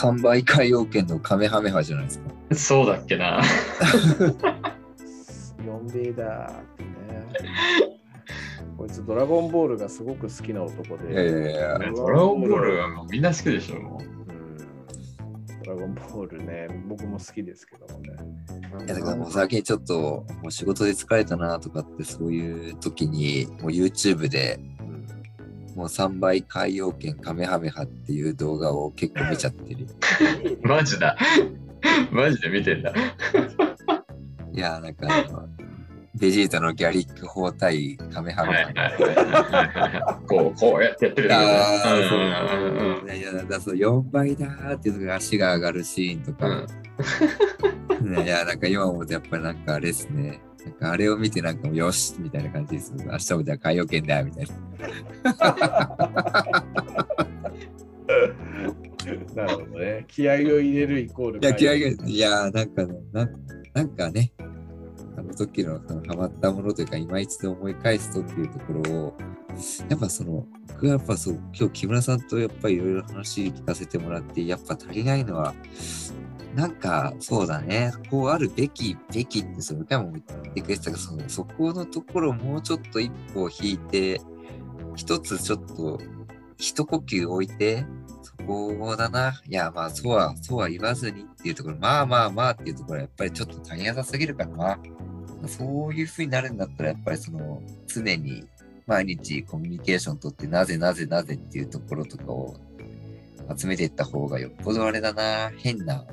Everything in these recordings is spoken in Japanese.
3倍海洋圏のカメハメハじゃないですか。そうだっけな。4B だってね。こいつドラゴンボールがすごく好きな男で。いやいやいやドラゴンボールはもうみんな好きでしょ、もうんドラゴンボールね、僕も好きですけどもね。いやだからもう最近ちょっともう仕事で疲れたなとかってそういう時にもう YouTube でうんもう3倍海洋圏カメハメハっていう動画を結構見ちゃってる。う。マジだ。マジで見てんだ。いやなんかあのベジータのギャリック砲対カメハはいメハ。こう、こうやってやってるああ、うんそううんうんうんいやいや、だそう4倍だーっていう時足が上がるシーンとか、いや、なんか今思うとやっぱりなんかあれですね。なんかあれを見てなんかもうよしみたいな感じです。明日もじゃあ海洋圏だみたいな。なるほどね。気合を入れるイコール。いや、気合が、いや、なんかね、なんなんかね、あの時のそのハマったものというか、今一度思い返すとっていうところを、やっぱその、僕はやっぱそう、今日木村さんとやっぱりいろいろ話聞かせてもらって、やっぱ足りないのは、なんか、そうだね、こうあるべき、べきって、その、回も言ってくれてたけど、そ、このところもうちょっと一歩引いて、一つちょっと、一呼吸置いて、そこだな。いや、まあ、そうは、そうは言わずにっていうところ、まあまあまあっていうところは、やっぱりちょっと大変さすぎるかな。そういうふうになるんだったら、やっぱりその、常に毎日コミュニケーション取って、なぜなぜなぜっていうところとかを集めていった方がよっぽどあれだな。変な、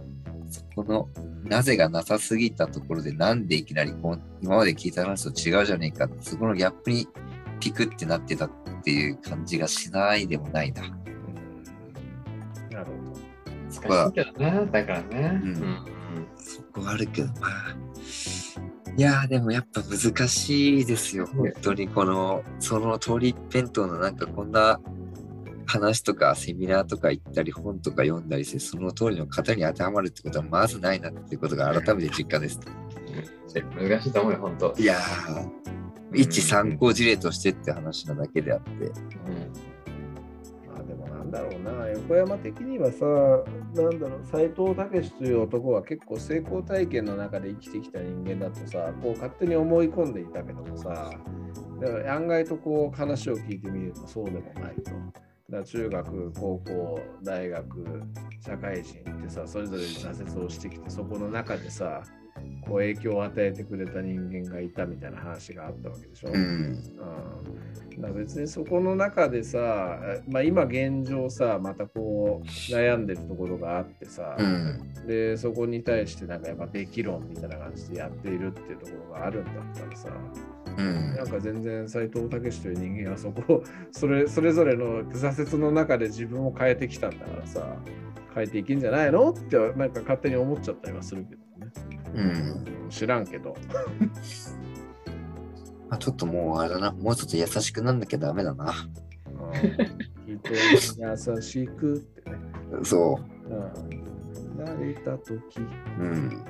そこの、なぜがなさすぎたところで、なんでいきなりこう、今まで聞いた話と違うじゃねえかって、そこのギャップにピクってなってたっていう感じがしないでもないな。うんなるほど。そこは難しいけどな、だからね。うんうんそこはあるけど、まあ。いやーでもやっぱ難しいですよ、本当にこの、その通り一辺倒のなんかこんな話とかセミナーとか行ったり本とか読んだりして、その通りの型に当てはまるってことはまずないなっていうことが改めて実感です。うん難しいと思うよ、本当。いやー、一参考事例としてって話なだけであって、まあでもなんだろうな、横山的にはさ、なんだろう、斎藤武という男は結構成功体験の中で生きてきた人間だとさ、こう勝手に思い込んでいたけどもさ、だから案外とこう話を聞いてみるとそうでもないと。だ中学、高校、大学、社会人ってさ、それぞれ挫折をしてきて、そこの中でさ、こう影響を与えてくれた人間がいたみたいな話があったわけでしょ。うん、うん。だ別にそこの中でさ、えまあ、今現状さまたこう悩んでるところがあってさ、うん、でそこに対してなんかやっぱべき論みたいな感じでやっているっていうところがあるんだったらさ、うん。なんか全然斎藤武という人間がそこをそれそれぞれの挫折の中で自分を変えてきたんだからさ変えていけんじゃないのってなんか勝手に思っちゃったりはするけどね、うん。知らんけど まあ、ちょっともうあれだな、もうちょっと優しくなんなきゃダメだな。うん人に優しくってねそうん慣れたとき、う。うん。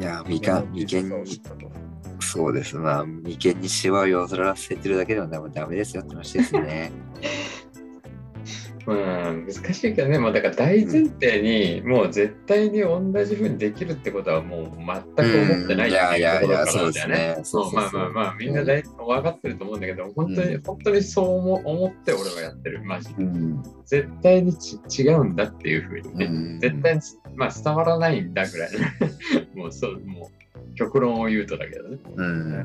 いや、眉間、眉間に、そうですな、眉間にシワを寄せらせてるだけではダメですよって話ですね。うん、難しいけどね、もうだから大前提に、もう絶対に同じふうにできるってことはもう全く思ってないっていうところからだよね。そうまあまあまあ、みんな大分かってると思うんだけど、本当に、うん本当にそう思思って俺はやってる、マジで。うん。絶対にち違うんだっていうふうにね、うん絶対に、まあ、伝わらないんだぐらいの もうそう、もう極論を言うとだけどね。うん。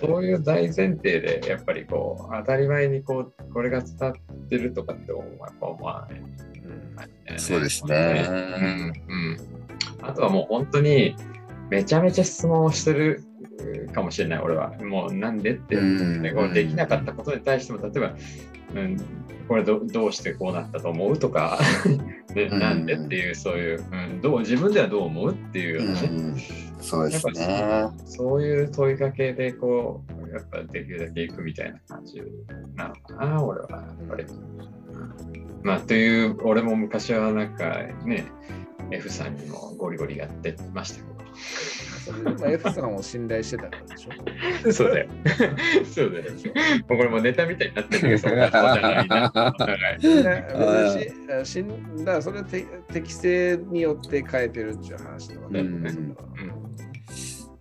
そういう大前提で、やっぱりこう、当たり前にこう、これが伝わってるとかって思わない。そうですねうん。うん。あとはもう本当に、めちゃめちゃ質問をしてるかもしれない、俺は。もうなんでって、うんでこうできなかったことに対しても、例えば、うん、これどどうしてこうなったと思うとか、でうんなんでっていう、そういう、うん、どう自分ではどう思うっていうようなね、うんそうですね。そういう問いかけで、こう、やっぱできるだけいくみたいな感じなのかな、俺は、やっぱり。まあ、という、俺も昔はなんかね、F さんにもゴリゴリやってましたけど。まあ、F さんを信頼してたからでしょ そうだよ。そうだよ。これもネタみたいになってるけど、そお互いな。い。しんだそれ適正によって変えてるっていう話とかね。うん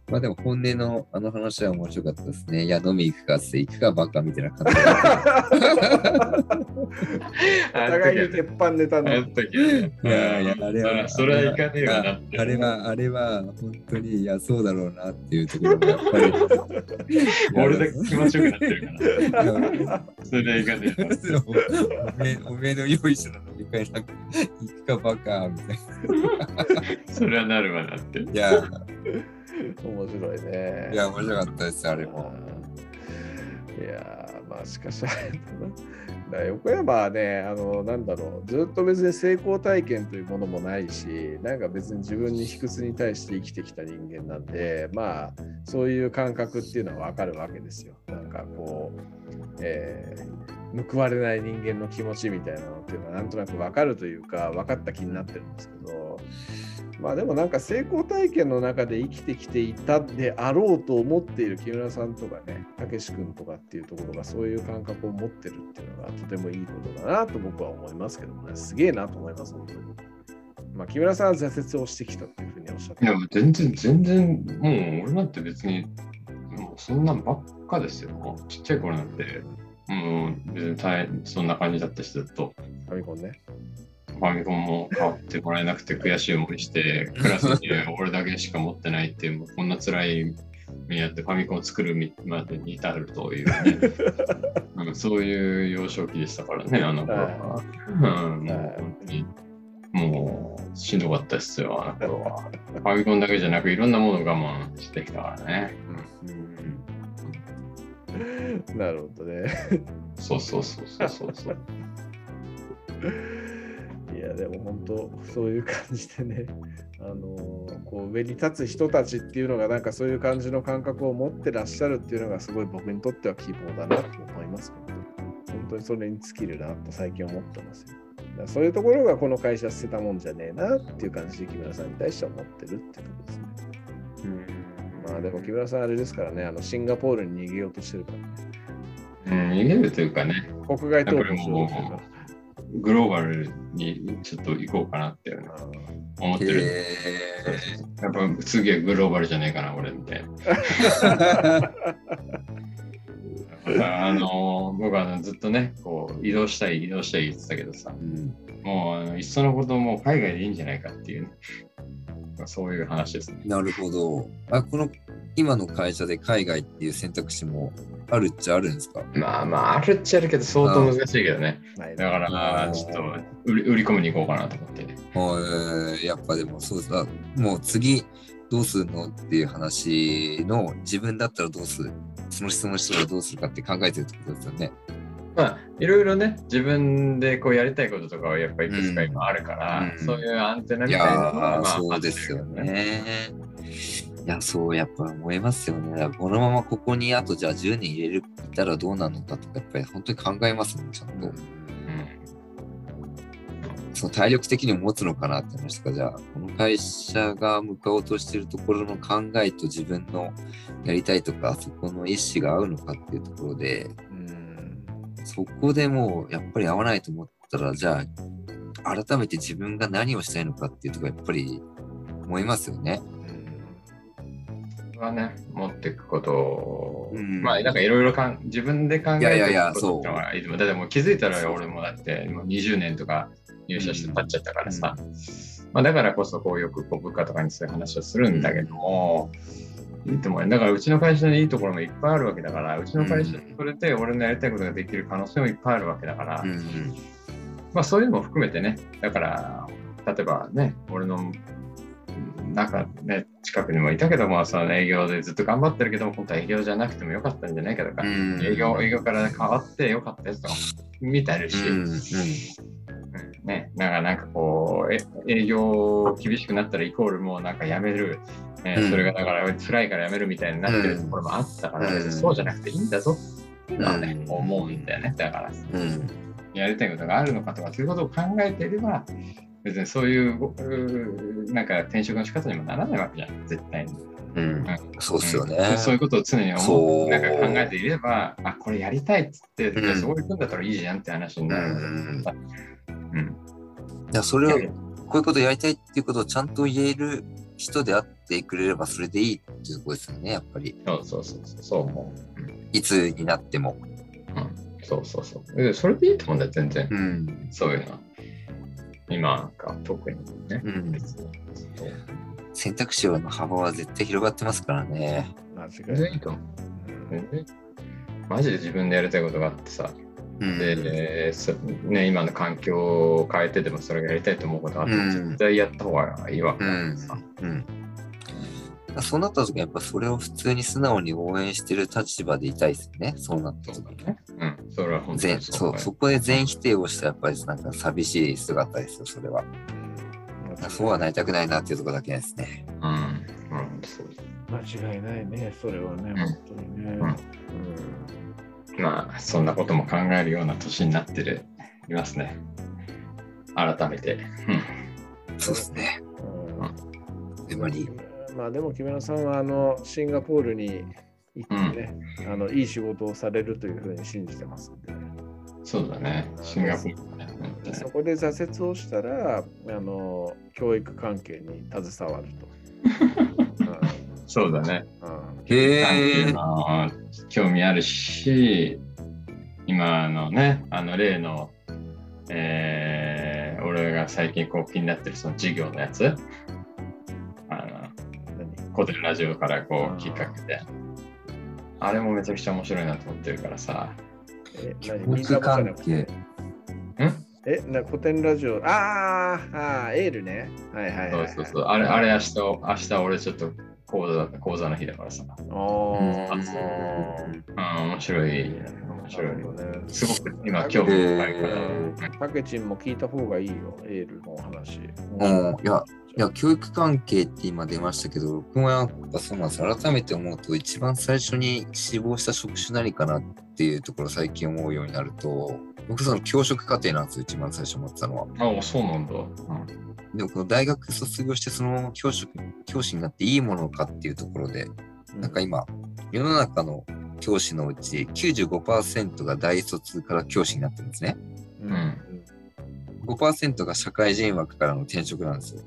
まあでも本音のあの話は面白かったですね。いや、飲み行くかって行くかバカみたいな感じ お互いに鉄板ネタの。いやいや、あれは。それはいかねえよなあれは、あれは本当に、いや、そうだろうなっていうところがやっぱり。俺だけ気持ちよくなってるから。それはいかねえおめえの用意したの飲み会なんか、行くかバカみたいな。それはなるわなって。いや、面白いね。いや、面白かったです、あれも。いやまあしかしあれだな。横山はね、あの、なんだろう、ずっと別に成功体験というものもないし、なんか別に自分に卑屈に対して生きてきた人間なんで、まあ、そういう感覚っていうのはわかるわけですよ。なんかこう、えー、報われない人間の気持ちみたいなのっていうのはなんとなくわかるというか、分かった気になってるんですけど、まあでもなんか成功体験の中で生きてきていたであろうと思っている木村さんとかね、たけし君とかっていうところがそういう感覚を持ってるっていうのがとてもいいことだなと僕は思いますけどね、すげえなと思います、本当に。まあ、木村さんは挫折をしてきたっていうふうにおっしゃって。いや、全然、全然、もう俺なんて別に、もうそんなんばっかですよ。ちっちゃい頃なんて、もう別に大そんな感じだったし、ずっと。ファミコンね。ファミコンも買ってもらえなくて悔しい思いして、クラスに俺だけしか持ってないっていう、もうこんな辛い目やってファミコンを作るまでに至るというね、うん、そういう幼少期でしたからね、あの頃は。うん、本当に、もうしんどかったですよ、あの頃は。ファミコンだけじゃなく、いろんなものを我慢してきたからね。うん、なるほどね。そうそうそうそうそうそう。いやでも本当そういう感じでね、あのー、こう上に立つ人たちっていうのがなんかそういう感じの感覚を持ってらっしゃるっていうのがすごい僕にとっては希望だなと思いますけど、本当にそれに尽きるなと最近思ってますよ。だそういうところがこの会社捨てたもんじゃねえなっていう感じで木村さんに対しては思ってるってことですね。うん、まあでも木村さんあれですからね、あのシンガポールに逃げようとしてるからね。うん、逃げるというかね。国外逃亡してるグローバルにちょっと行こうかなって思ってる。やっぱ次はグローバルじゃないかな、俺みたいな。あの僕はずっとねこう移動したい移動したい言ってたけどさ、うん、もういっそのことも海外でいいんじゃないかっていう、ね、そういう話ですね。なるほど。あこの今の会社で海外っていう選択肢もあるっちゃあるんですか？まあまあ、あるっちゃあるけど、相当難しいけどね。だから、ちょっと売り売り込みに行こうかなと思って。えー、やっぱでもそうだ、もう次どうするのっていう話の自分だったらどうする？その質問したらどうするかって考えてるってことですよね。まあ、いろいろね、自分でこうやりたいこととかはやっぱりいくつか今あるから、うん、そういうアンテナみたいなのは、まあ、そうですよね。いや、そう、やっぱ思いますよね。このままここにあとじゃあ10年入れる、いたらどうなのかとか、やっぱり本当に考えますもん、ちゃんと。うん、その体力的にも持つのかなって話とか、じゃあ、この会社が向かおうとしてるところの考えと自分のやりたいとか、そこの意思が合うのかっていうところで、うん、そこでもうやっぱり合わないと思ったら、じゃあ、改めて自分が何をしたいのかっていうところやっぱり思いますよね。はね、持っていくことを、うん、まあなんかいろいろ自分で考えていことってはいいだってもう気づいたら俺もだってもう20年とか入社して経っちゃったからさ、うん、まあ、だからこそこうよくこう部下とかにそういう話をするんだけども、いいと思う。だからうちの会社にいいところもいっぱいあるわけだから、うちの会社にそれで俺のやりたいことができる可能性もいっぱいあるわけだから、うん、まあそういうのも含めてね、だから例えばね、俺のなんかね、近くにもいたけども、その営業でずっと頑張ってるけども、本当は営業じゃなくてもよかったんじゃないかとか、営業営業から変わってよかったやつとか見たりし、ね、なんかなんかこう、え営業厳しくなったらイコールもうなんかやめる、えー、それがだから辛いからやめるみたいになってるところもあったから、うん、そうじゃなくていいんだぞ。っていうのはね、うん、思うんだよね。だから、うん、やりたいことがあるのかとか、そういうことを考えていれば、別にそういうなんか転職の仕方にもならないわけじゃん、絶対に。うん、そうっすよね、うん、そういうことを常に思うなんか考えていれば、あ、これやりたいっつって、うん、そういうことだったらいいじゃんって話になる。うん。うん、いや、それを、こういうことやりたいっていうことをちゃんと言える人であってくれればそれでいいっていうところですよね、やっぱり。そうそうそうそう思う。うん、いつになっても。うん、そうそうそう。それでいいと思うんだよ、全然。うん、そういうのは。今が特にね。うん、選択肢の幅は絶対広がってますからね。間違いないと思う。マジで自分でやりたいことがあってさ、うん、で、ね、今の環境を変えてでもそれがやりたいと思うことがあって、うん、絶対やった方がいいわけさ、うん、そうなった時はやっぱそれを普通に素直に応援してる立場でいたいですね。そうなった時ね。うん、それは本当にそうそこで全否定をしたやっぱりなんか寂しい姿ですよ、それは。うん、そうはなりたくないなっていうところだけですね。うん、うん、そう間違いないね、それはね、本当にね。うん、まあ、そんなことも考えるような年になってる、いますね。改めて。うん、そうですね。うん、でもまあでも木村さんはあのシンガポールに行ってね、うん、あのいい仕事をされるというふうに信じてますんで。そうだね、シンガポール、ね、そこで挫折をしたら、あの教育関係に携わると。そうだね。うん、へえ。興味あるし、今のね、あの例の、えー、俺が最近こう気になってるその授業のやつ、古典ラジオからこうきっかけで。あれもめちゃくちゃ面白いなと思ってるからさ。え、何？関係ん？え、な古典ラジオ。あーあー、エールね。はいはい、はい、そうそうそう。あれ、あれ明日、明日俺ちょっと講座講座の日だからさ。ああ、うん、面白い。面白い。ね、すごく今、興味深いから。パケチンも聞いた方がいいよ、エールの話。うん、いや、いや、教育関係って今出ましたけど、僕もやっぱそうなんです。改めて思うと、一番最初に志望した職種何かなっていうところ最近思うようになると、僕その教職課程なんですよ、一番最初思ってたのは。ああ、そうなんだ。うん、でもこの大学卒業してそのまま教職、教師になっていいものかっていうところで、なんか今、世の中の教師のうち95%が大卒から教師になってるんですね。うん。5%が社会人枠からの転職なんですよ。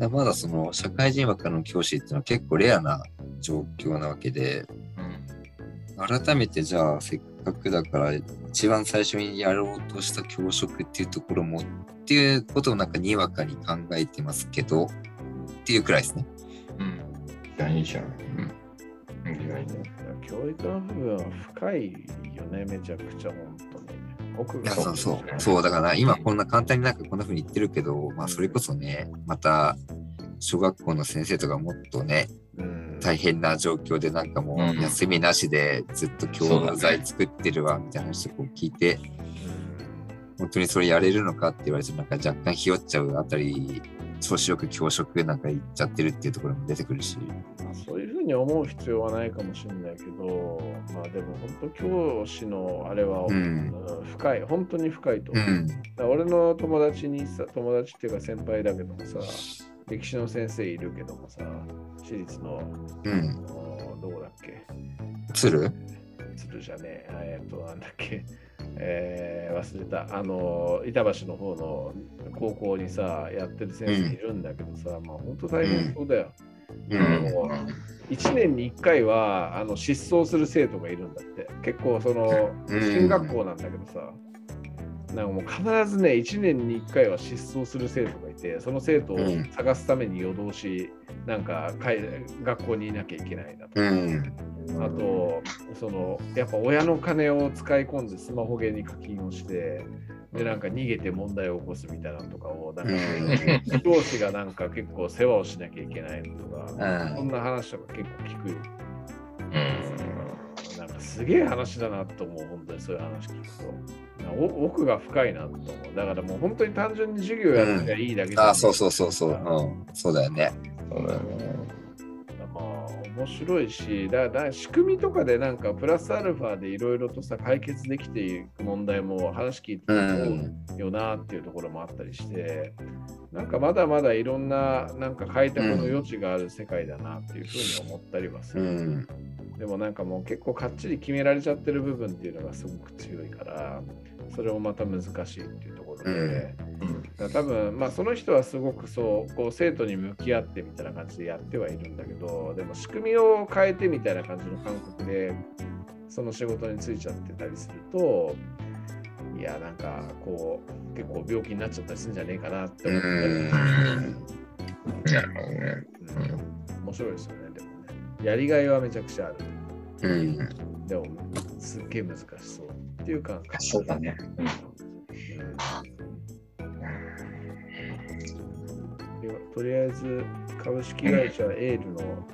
うん、まだその社会人枠の教師っていうのは結構レアな状況なわけで、うん、改めてじゃあせっかくだから一番最初にやろうとした教職っていうところもっていうことをなんかにわかに考えてますけどっていうくらいですね。うん。いいじゃん。うん。教育の部分は深いよね、めちゃくちゃ本当に。奥がそうそう。そう、だから今こんな簡単になんかこんな風に言ってるけど、まあそれこそね、また小学校の先生とかもっとね、大変な状況でなんかもう休みなしでずっと教材作ってるわみたいな話を聞いて、本当にそれやれるのかって言われてなんか若干ひよっちゃうあたり調子よく教職なんか行っちゃってるっていうところも出てくるし。そういうふうに思う必要はないかもしれないけど、まあでも本当教師のあれは、うん、深い、本当に深いと思う。うん、俺の友達にさ、友達っていうか先輩だけどもさ、歴史の先生いるけどもさ、私立の、うん、どこだっけ？鶴？鶴じゃねえ、えっと、なんだっけ？えー、忘れた。あの板橋の方の高校にさやってる先生いるんだけどさ、うん、まあ本当大変そうだよ。うん、1年に1回はあの失踪する生徒がいるんだって。結構その進学校なんだけどさ、なんかもう必ずね1年に1回は失踪する生徒がいてその生徒を探すために夜通しなんか学校にいなきゃいけないなと。か、うん、あとそのやっぱ親の金を使い込んでスマホゲーに課金をしてでなんか逃げて問題を起こすみたいなのとかをなんか、教師がなんか結構世話をしなきゃいけないのとか、そんな話とか結構聞くよ。うん、なんかすげえ話だなと思う本当にそういう話聞くと。奥が深いなと思う。だからもう本当に単純に授業やってりゃいいだけじゃ、うん、あ、そうそうそうそう。うん、そうだよね。そうだよね。まあ面白いし、だだ仕組みとかでなんかプラスアルファでいろいろとさ解決できていく問題も話聞いてるよなっていうところもあったりして、なんかまだまだいろんななんか開拓の余地がある世界だなっていうふうに思ったりはする。うんでもなんかもう結構かっちり決められちゃってる部分っていうのがすごく強いから、それもまた難しいっていうところで、うん、多分まあその人はすごくそうこう生徒に向き合ってみたいな感じでやってはいるんだけど、でも仕組みを変えてみたいな感じの感覚でその仕事に就いちゃってたりすると、いやなんかこう結構病気になっちゃったりするんじゃねえかなって思ったり、なるほどね、うん、面白いですよねでもね。やりがいはめちゃくちゃある。うん、でも、すっげえ難しそうっていうか、そうだね。うんとりあえず、株式会社エールの、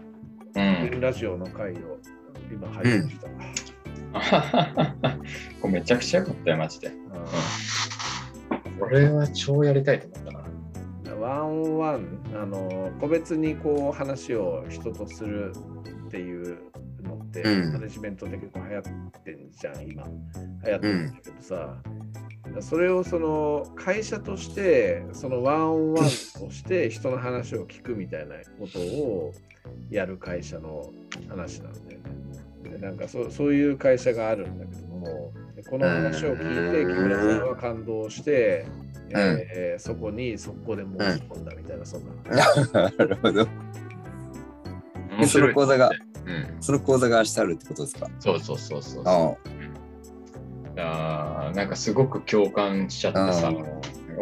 うん、ラジオの回を今入りました。これめちゃくちゃよかったよ、マジで。これは超やりたいと思ったな。ワンオンワン、あの個別にこう話を人とするっていうって、マネジメントで結構流行ってんじゃん、今。流行ってるんだけどさ。それをその会社としてそのワンオンワンとして人の話を聞くみたいなことをやる会社の話なんだよね。でなんかそそういう会社があるんだけどもこの話を聞いて木村さんは感動して、えー、そこに速攻で申し込んだみたいな、そんな。なるほど。その講座がうん、その講座が明日あるってことですか？そうそうそうそうそう。あなんかすごく共感しちゃってさ、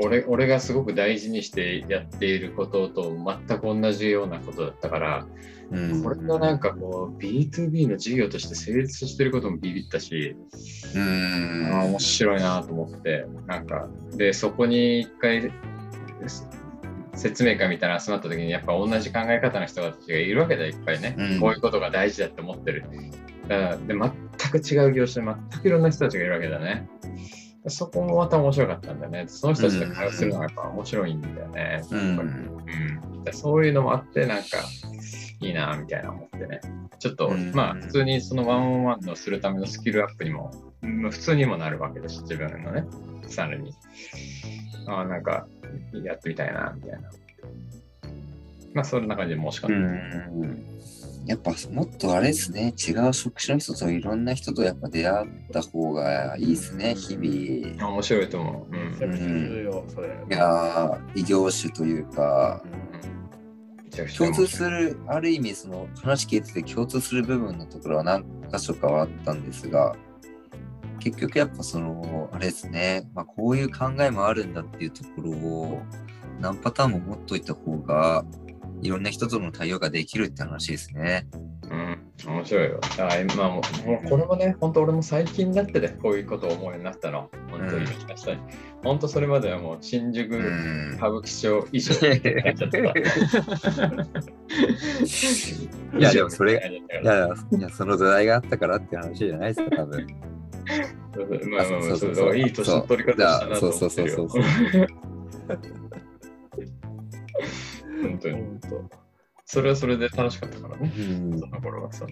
俺俺がすごく大事にしてやっていることと全く同じようなことだったから、うん、これがなんかこう B2B の事業として成立してることもビビったし、うん、あ面白いなと思って、なんか、で、そこに一回説明会みたいな集まった時にやっぱ同じ考え方の人たちがいるわけだいっぱいね、うん、こういうことが大事だって思ってる。だからで全く違う業種で全くいろんな人たちがいるわけだね。そこもまた面白かったんだよね。その人たちと会話するのがやっぱ面白いんだよね、うん、うん、そういうのもあってなんかいいなみたいな思ってね。ちょっと、うん、まあ普通にそのワンオンワンのするためのスキルアップにも、普通にもなるわけです自分のねさらに。あなんかやってみたいな、みたいな。まあ、そんな感じで申し込ん。で。やっぱもっとあれですね、違う職種の人といろんな人とやっぱ出会った方がいいですね、日々。面白いと思う。うん、重要、それ。いや異業種というか、共通する、ある意味その話聞いてて共通する部分のところは何箇所かはあったんですが、結局やっぱその、あれですね、まあ、こういう考えもあるんだっていうところを何パターンも持っといた方が、いろんな人との対応ができるって話ですね。うん、面白いよ。あまあ、もうこれもね、本当俺も最近だってね、こういうことを思うようになったの。本当に、うん、本当それまではもう新宿歌舞伎町衣装ってなっちゃった。いや、でもそれ、いや、いやその土台があったからって話じゃないですか、多分。まあまあまあ、そうそういい年の取り方したなと思ってるよ。そうそうそうそう。本当に。それはそれで楽しかったからね。うん、その頃はさ。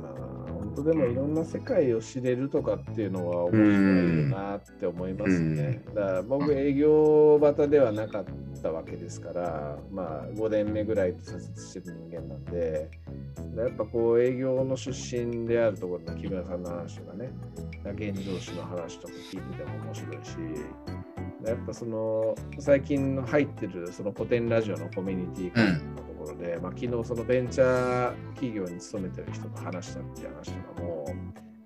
まあ、本当でもいろんな世界を知れるとかっていうのは面白いなって思いますね。だから僕営業端ではなかったわけですから、まあ5年目ぐらいで挫折してる人間なんで、やっぱこう営業の出身であるところの木村さんの話とかね、現状史の話とか聞いてても面白いし、やっぱその最近の入ってるその古典ラジオのコミュニティのところで、うん、まあ、昨日そのベンチャー企業に勤めてる人と話したっていう話とかも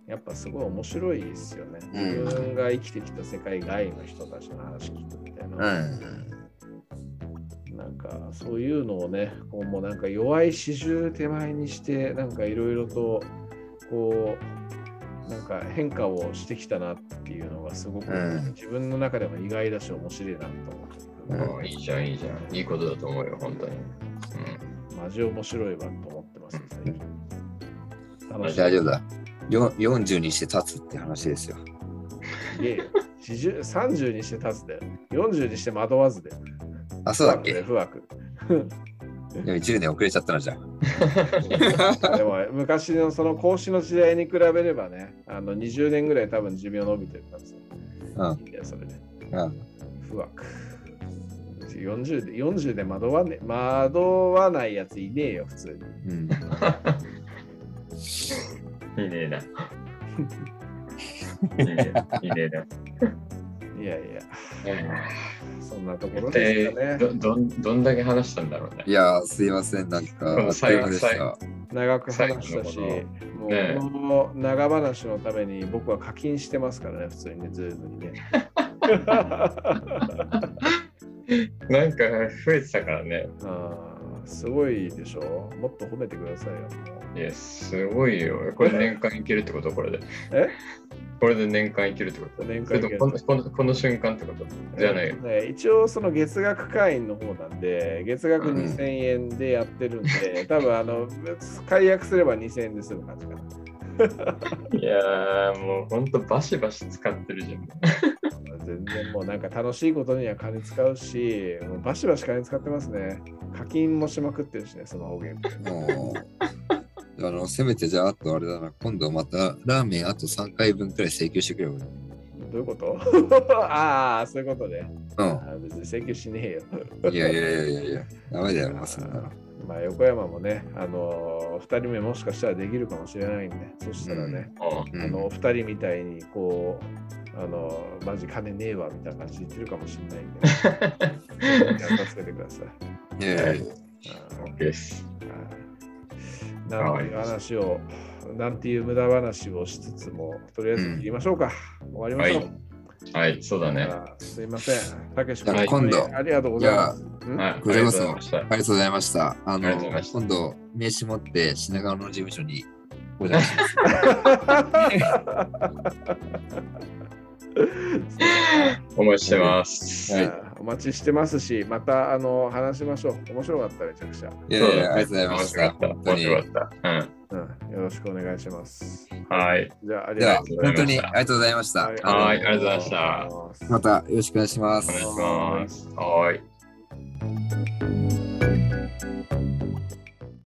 やっぱすごい面白いですよね、自分が生きてきた世界外の人たちの話聞くみたいな。うんなんかそういうのをね、こうもうなんか弱い始終手前にして、なんかいろいろとこうなんか変化をしてきたなっていうのがすごく、自分の中でも意外だし面白いなと思って、うん、いいじゃんいいじゃん。いいことだと思うよ本当に、うん、マジ面白いわと思ってます最近、楽しい。大丈夫だ。40にして立つって話ですよ。いえ30にして立つで。40にして惑わずで。あそうだっけ？不惑でも1年遅れちゃったのじゃ でも昔のその講師の時代に比べればね、あの20年ぐらい多分寿命伸びてるからさ。うん。いや、それね。うん。不惑。40で ,40 で惑わ,、ね、惑わないやついねえよ、普通に。うん。い いねえな。いいねいいねえな。いやいや、そんなところでですかね。どどんどんだけ話したんだろうね。いやー、すいません。なんか、あっという間でした。長く話したし、もうねこの長話のために僕は課金してますからね、普通にね、ズームにね。なんか増えてたからね。あーすごいでしょ？もっと褒めてくださいよ。いや、すごいよ。これ年間いけるってこと？これで。え？これで年間いけるってこと？年間このこのこの瞬間ってこと？じゃないよ。ね、一応その月額会員の方なんで、月額2000円でやってるんで、多分あの、解約すれば2000円で済む感じかな。いやー、もうほんとバシバシ使ってるじゃん。全然もうなんか楽しいことには金使うし、もうバシバシ金使ってますね。課金もしまくってるしね、その方言。もう、あの、せめてじゃあ、あとあれだな、今度またラーメンあと3回分くらい請求してくれよ。どういうこと？ああ、そういうことね。うあー別に請求しねえよ。ん。いやいやいやいやいや、ダメだよ、まあ、そんなの。まあ、横山もね、あのー、2人目もしかしたらできるかもしれないんで、そしたらね、うんうんあの、2人みたいに、こう、あのー、マジ金ねえわみたいな感じで言ってるかもしれないんで、気をつけてください。いやいやいや。オッケーです。はいなんていう話を、なんていう無駄話をしつつも、とりあえず切りましょうか。終わりましょう。はい、そうだね。すいません。たけし君今度ありがとうございます。ありがとうございましたありがとうございました。あの今度、名刺持って品川の事務所にお邪魔します。お待ちしてます。はい。お待ちしてますし、またあの話しましょう。面白かった、めちゃくちゃ。いやいや、ありがとうございますた。面白かった。うん。うん、よろしくお願いします。はい。じゃあ、ありがとうございま。本当にありがとうございました。はい、ありがとうございました。またよろしくお願いします。お願いします。はい。